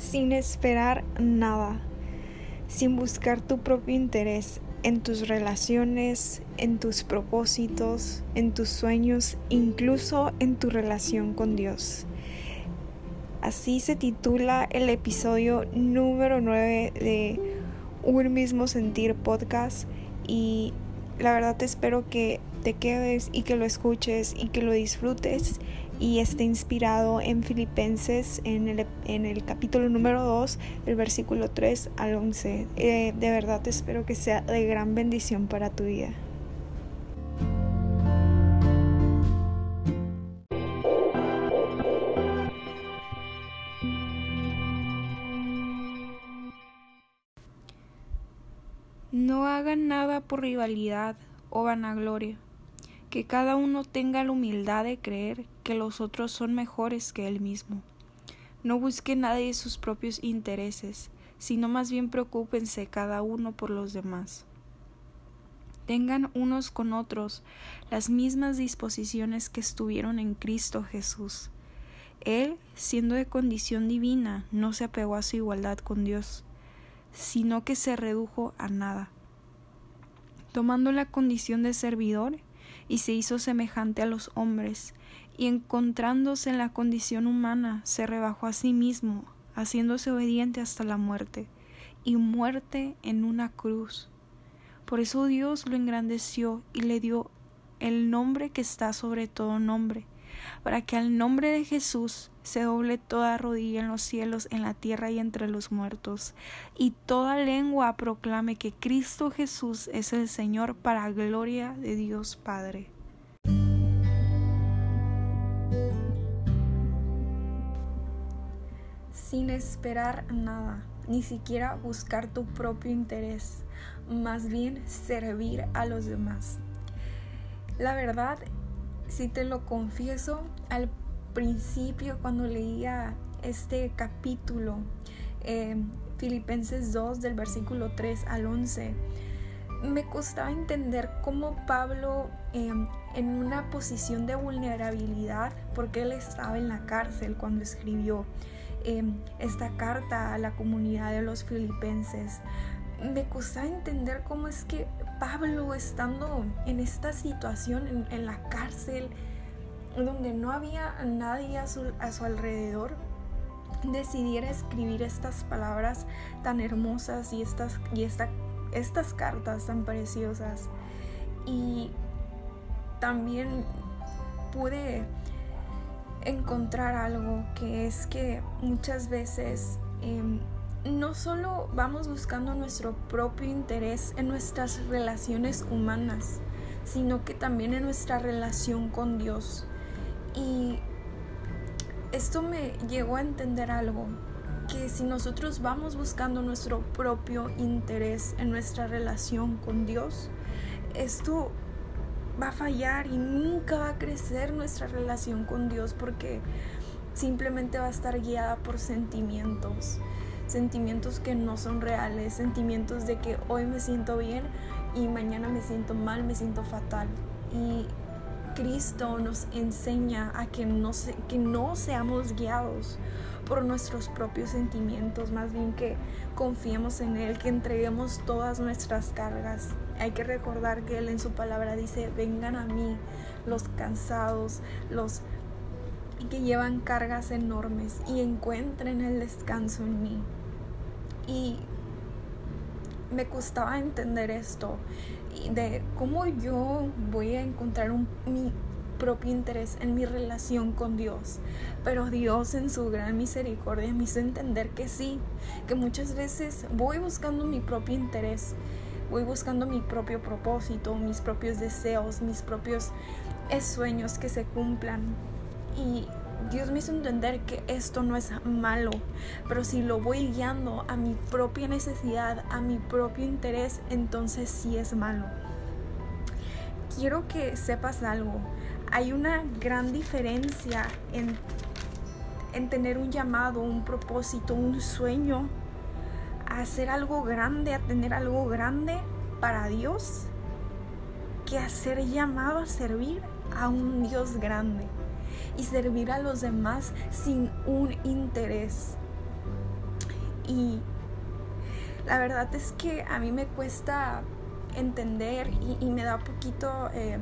sin esperar nada, sin buscar tu propio interés en tus relaciones, en tus propósitos, en tus sueños, incluso en tu relación con Dios. Así se titula el episodio número 9 de Un mismo sentir podcast y la verdad te espero que te quedes y que lo escuches y que lo disfrutes y esté inspirado en Filipenses en el, en el capítulo número 2, el versículo 3 al 11. Eh, de verdad espero que sea de gran bendición para tu vida. No hagan nada por rivalidad o vanagloria que cada uno tenga la humildad de creer que los otros son mejores que él mismo. No busque nadie sus propios intereses, sino más bien preocúpense cada uno por los demás. Tengan unos con otros las mismas disposiciones que estuvieron en Cristo Jesús. Él, siendo de condición divina, no se apegó a su igualdad con Dios, sino que se redujo a nada. Tomando la condición de servidor, y se hizo semejante a los hombres, y encontrándose en la condición humana, se rebajó a sí mismo, haciéndose obediente hasta la muerte, y muerte en una cruz. Por eso Dios lo engrandeció y le dio el nombre que está sobre todo nombre, para que al nombre de Jesús se doble toda rodilla en los cielos, en la tierra y entre los muertos, y toda lengua proclame que Cristo Jesús es el Señor para gloria de Dios Padre. Sin esperar nada, ni siquiera buscar tu propio interés, más bien servir a los demás. La verdad si te lo confieso, al principio cuando leía este capítulo, eh, Filipenses 2 del versículo 3 al 11, me costaba entender cómo Pablo eh, en una posición de vulnerabilidad, porque él estaba en la cárcel cuando escribió eh, esta carta a la comunidad de los filipenses, me costaba entender cómo es que Pablo estando en esta situación, en, la cárcel, donde no había nadie a su, alrededor, decidiera escribir estas palabras tan hermosas y estas, y estas cartas tan preciosas. Y también pude encontrar algo que es que muchas veces em, no solo vamos buscando nuestro propio interés en nuestras relaciones humanas, sino que también en nuestra relación con Dios. Y esto me llegó a entender algo, que si nosotros vamos buscando nuestro propio interés en nuestra relación con Dios, esto va a fallar y nunca va a crecer nuestra relación con Dios porque simplemente va a estar guiada por sentimientos sentimientos que no son reales, sentimientos de que hoy me siento bien y mañana me siento mal, me siento fatal. Y Cristo nos enseña a que no, que no seamos guiados por nuestros propios sentimientos, más bien que confiemos en Él, que entreguemos todas nuestras cargas. Hay que recordar que Él en su palabra dice, vengan a mí los cansados, los que llevan cargas enormes y encuentren el descanso en mí. Y me costaba entender esto, de cómo yo voy a encontrar mi propio interés en mi relación con Dios. Pero Dios en su gran misericordia me hizo entender que sí, que muchas veces voy buscando mi propio interés, voy buscando mi propio propósito, mis propios deseos, mis propios sueños que se cumplan. Y Dios me hizo entender que esto no es malo, pero si lo voy guiando a mi propia necesidad, a mi propio interés, entonces sí es malo. Quiero que sepas algo. Hay una gran diferencia en, en tener un llamado, un propósito, un sueño, a hacer algo grande, a tener algo grande para Dios, que a ser llamado a servir a un Dios grande y servir a los demás sin un interés. Y la verdad es que a mí me cuesta entender y, me da poquito eh,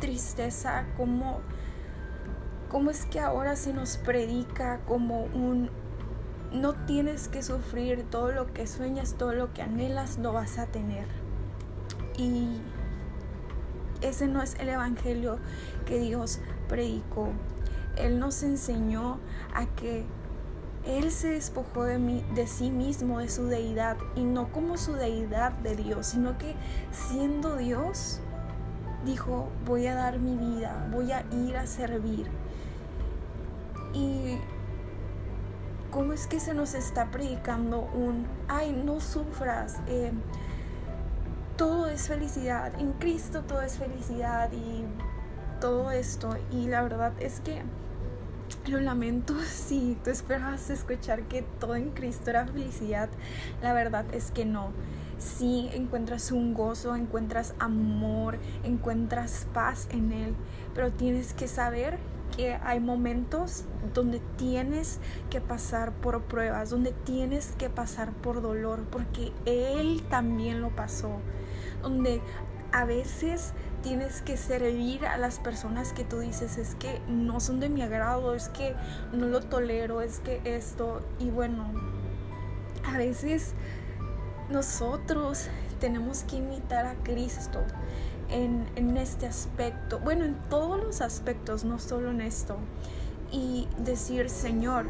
tristeza cómo, cómo es que ahora se nos predica como un no tienes que sufrir todo lo que sueñas, todo lo que anhelas, lo vas a tener. Y ese no es el evangelio que Dios predicó. Él nos enseñó a que él se despojó de, sí mismo, de su deidad, y no como su deidad de Dios, sino que siendo Dios, dijo, voy a dar mi vida, voy a ir a servir. Y cómo es que se nos está predicando un, ay, no sufras, eh, es felicidad, en Cristo todo es felicidad y todo esto. Y la verdad es que lo lamento si tú esperabas escuchar que todo en Cristo era felicidad. La verdad es que no. Si encuentras un gozo, encuentras amor, encuentras paz en Él, pero tienes que saber que hay momentos donde tienes que pasar por pruebas, donde tienes que pasar por dolor, porque Él también lo pasó, donde a veces tienes que servir a las personas que tú dices es que no son de mi agrado, es que no lo tolero, es que esto, y bueno, a veces nosotros tenemos que imitar a Cristo en, en este aspecto, bueno, en todos los aspectos, no solo en esto, y decir, Señor,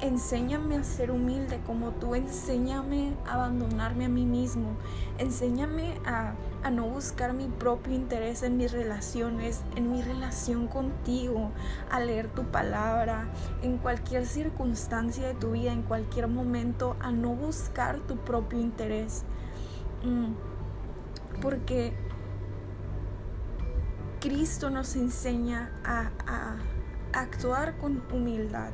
enséñame a ser humilde como tú, enséñame a abandonarme a mí mismo, enséñame a, no buscar mi propio interés en mis relaciones, en mi relación contigo, a leer tu palabra, en cualquier circunstancia de tu vida, en cualquier momento, a no buscar tu propio interés. Mm, porque Cristo nos enseña a actuar con humildad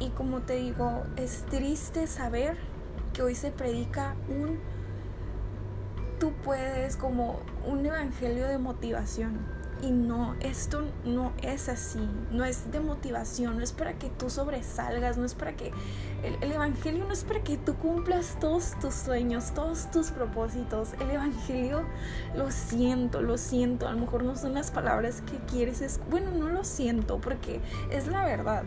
y como te digo, es triste saber que hoy se predica un, tú puedes como un evangelio de motivación. Y no, esto no es así, no es de motivación, no es para que tú sobresalgas, no es para que el, el, Evangelio no es para que tú cumplas todos tus sueños, todos tus propósitos. El Evangelio, lo siento, lo siento, a lo mejor no son las palabras que quieres, es, bueno, no lo siento porque es la verdad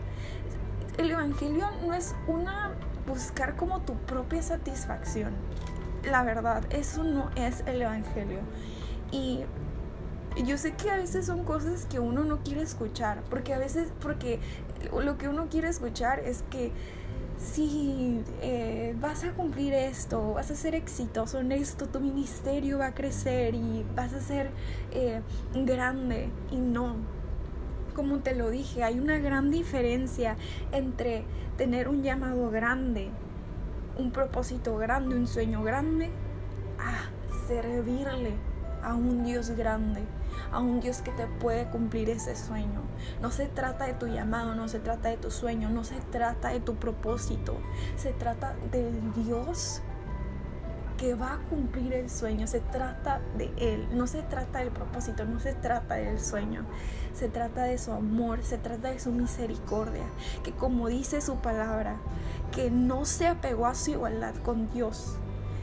el Evangelio no es una buscar como tu propia satisfacción. La verdad, eso no es el Evangelio. Y yo sé que a veces son cosas que uno no quiere escuchar, porque a veces, porque lo que uno quiere escuchar es que si eh, vas a cumplir esto, vas a ser exitoso en esto, tu ministerio va a crecer y vas a ser eh, grande. Y no, como te lo dije, hay una gran diferencia entre tener un llamado grande, un propósito grande, un sueño grande, a servirle a un Dios grande, a un Dios que te puede cumplir ese sueño. No se trata de tu llamado, no se trata de tu sueño, no se trata de tu propósito, se trata del Dios que va a cumplir el sueño, se trata de Él, no se trata del propósito, no se trata del sueño, se trata de su amor, se trata de su misericordia, que como dice su palabra, que no se apegó a su igualdad con Dios,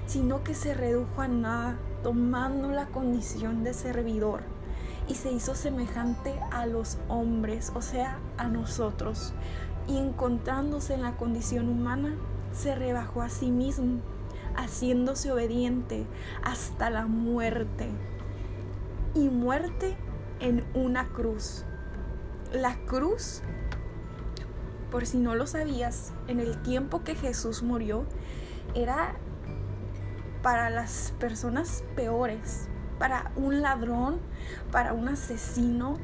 sino que se redujo a nada, tomando la condición de servidor. Y se hizo semejante a los hombres, o sea, a nosotros, y encontrándose en la condición humana, se rebajó a sí mismo haciéndose obediente hasta la muerte. Y muerte en una cruz. La cruz, por si no lo sabías, en el tiempo que Jesús murió, era para las personas peores, para un ladrón, para un asesino,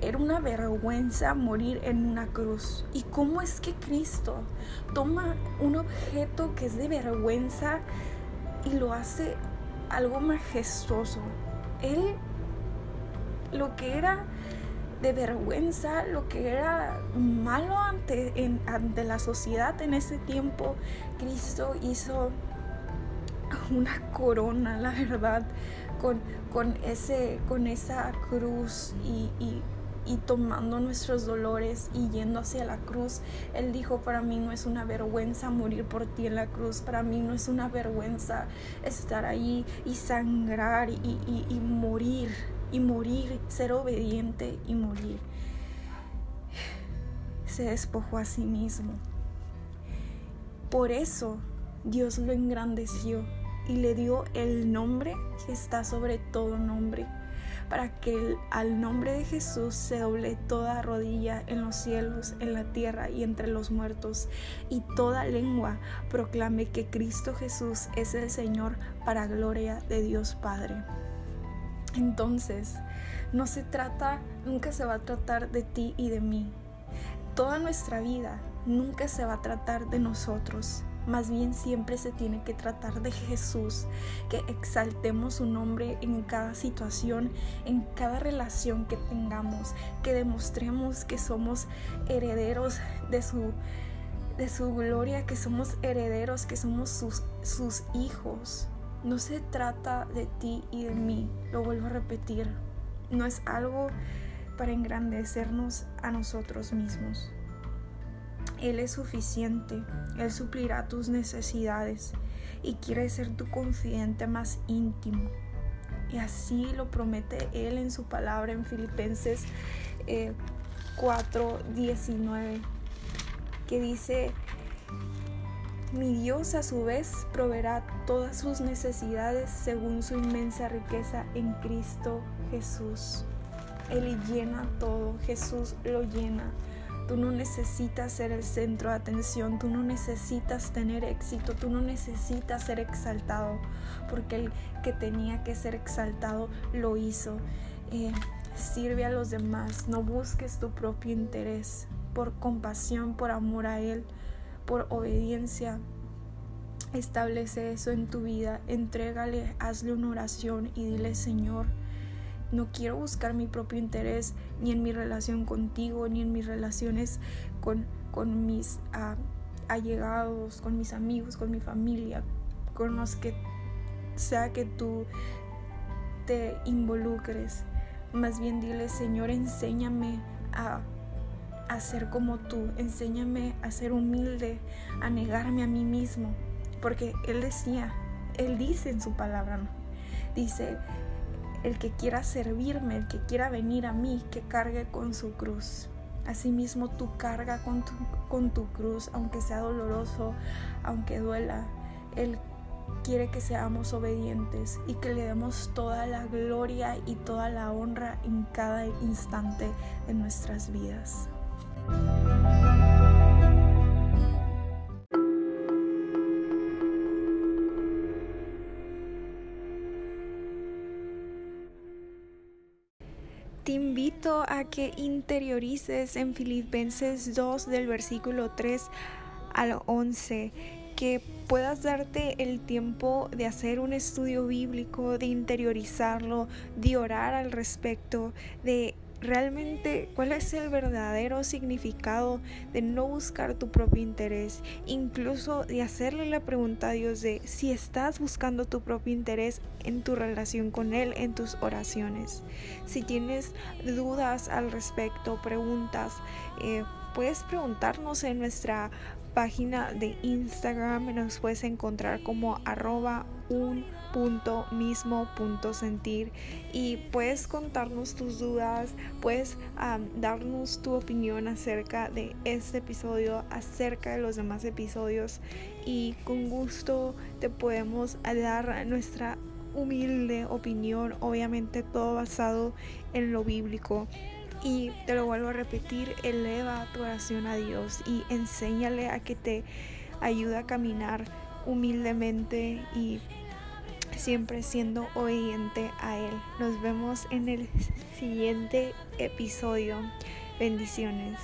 era una vergüenza morir en una cruz. ¿Y cómo es que Cristo toma un objeto que es de vergüenza y lo hace algo majestuoso? Él lo que era de vergüenza, lo que era malo ante, ante la sociedad en ese tiempo, Cristo hizo una corona, la verdad, con, con, ese, con esa cruz y y tomando nuestros dolores y yendo hacia la cruz. Él dijo, para mí no es una vergüenza morir por ti en la cruz, para mí no es una vergüenza estar ahí y sangrar y, y morir, y morir, ser obediente y morir. Se despojó a sí mismo. Por eso Dios lo engrandeció y le dio el nombre que está sobre todo nombre para que al nombre de Jesús se doble toda rodilla en los cielos, en la tierra y entre los muertos, y toda lengua proclame que Cristo Jesús es el Señor para gloria de Dios Padre. Entonces, no se trata, nunca se va a tratar de ti y de mí. Toda nuestra vida nunca se va a tratar de nosotros más bien siempre se tiene que tratar de Jesús, que exaltemos su nombre en cada situación, en cada relación que tengamos, que demostremos que somos herederos de su, de su gloria, que somos herederos, que somos sus, sus hijos. No se trata de ti y de mí, lo vuelvo a repetir. No es algo para engrandecernos a nosotros mismos. Él es suficiente, Él suplirá tus necesidades y quiere ser tu confidente más íntimo. Y así lo promete Él en su palabra en Filipenses 4, eh, 19, que dice, mi Dios a su vez proveerá todas sus necesidades según su inmensa riqueza en Cristo Jesús. Él llena todo, Jesús lo llena. Tú no necesitas ser el centro de atención, tú no necesitas tener éxito, tú no necesitas ser exaltado, porque el que tenía que ser exaltado lo hizo. Eh, sirve a los demás, no busques tu propio interés, por compasión, por amor a Él, por obediencia. Establece eso en tu vida, entrégale, hazle una oración y dile, Señor, no quiero buscar mi propio interés ni en mi relación contigo, ni en mis relaciones con, con mis ah, allegados, con mis amigos, con mi familia, con los que sea que tú te involucres. Más bien dile, Señor, enséñame a, a ser como tú, enséñame a ser humilde, a negarme a mí mismo. Porque Él decía, Él dice en su palabra, dice, el que quiera servirme, el que quiera venir a mí, que cargue con su cruz. Asimismo, tú carga con tu, con tu cruz, aunque sea doloroso, aunque duela. Él quiere que seamos obedientes y que le demos toda la gloria y toda la honra en cada instante de nuestras vidas. Te invito a que interiorices en Filipenses 2 del versículo 3 al 11, que puedas darte el tiempo de hacer un estudio bíblico, de interiorizarlo, de orar al respecto, de realmente cuál es el verdadero significado de no buscar tu propio interés, incluso de hacerle la pregunta a Dios de si estás buscando tu propio interés en tu relación con Él, en tus oraciones. Si tienes dudas al respecto, preguntas, eh, puedes preguntarnos en nuestra página de Instagram, nos puedes encontrar como arroba un punto mismo punto sentir. Y puedes contarnos tus dudas puedes darnos tu opinión acerca de este episodio acerca de los demás episodios. Y con gusto te podemos dar nuestra humilde opinión obviamente todo basado en lo bíblico. Y te lo vuelvo a repetir, eleva tu oración a Dios y enséñale a que te ayude a caminar humildemente y siempre siendo obediente a Él. Nos vemos en el siguiente episodio. Bendiciones.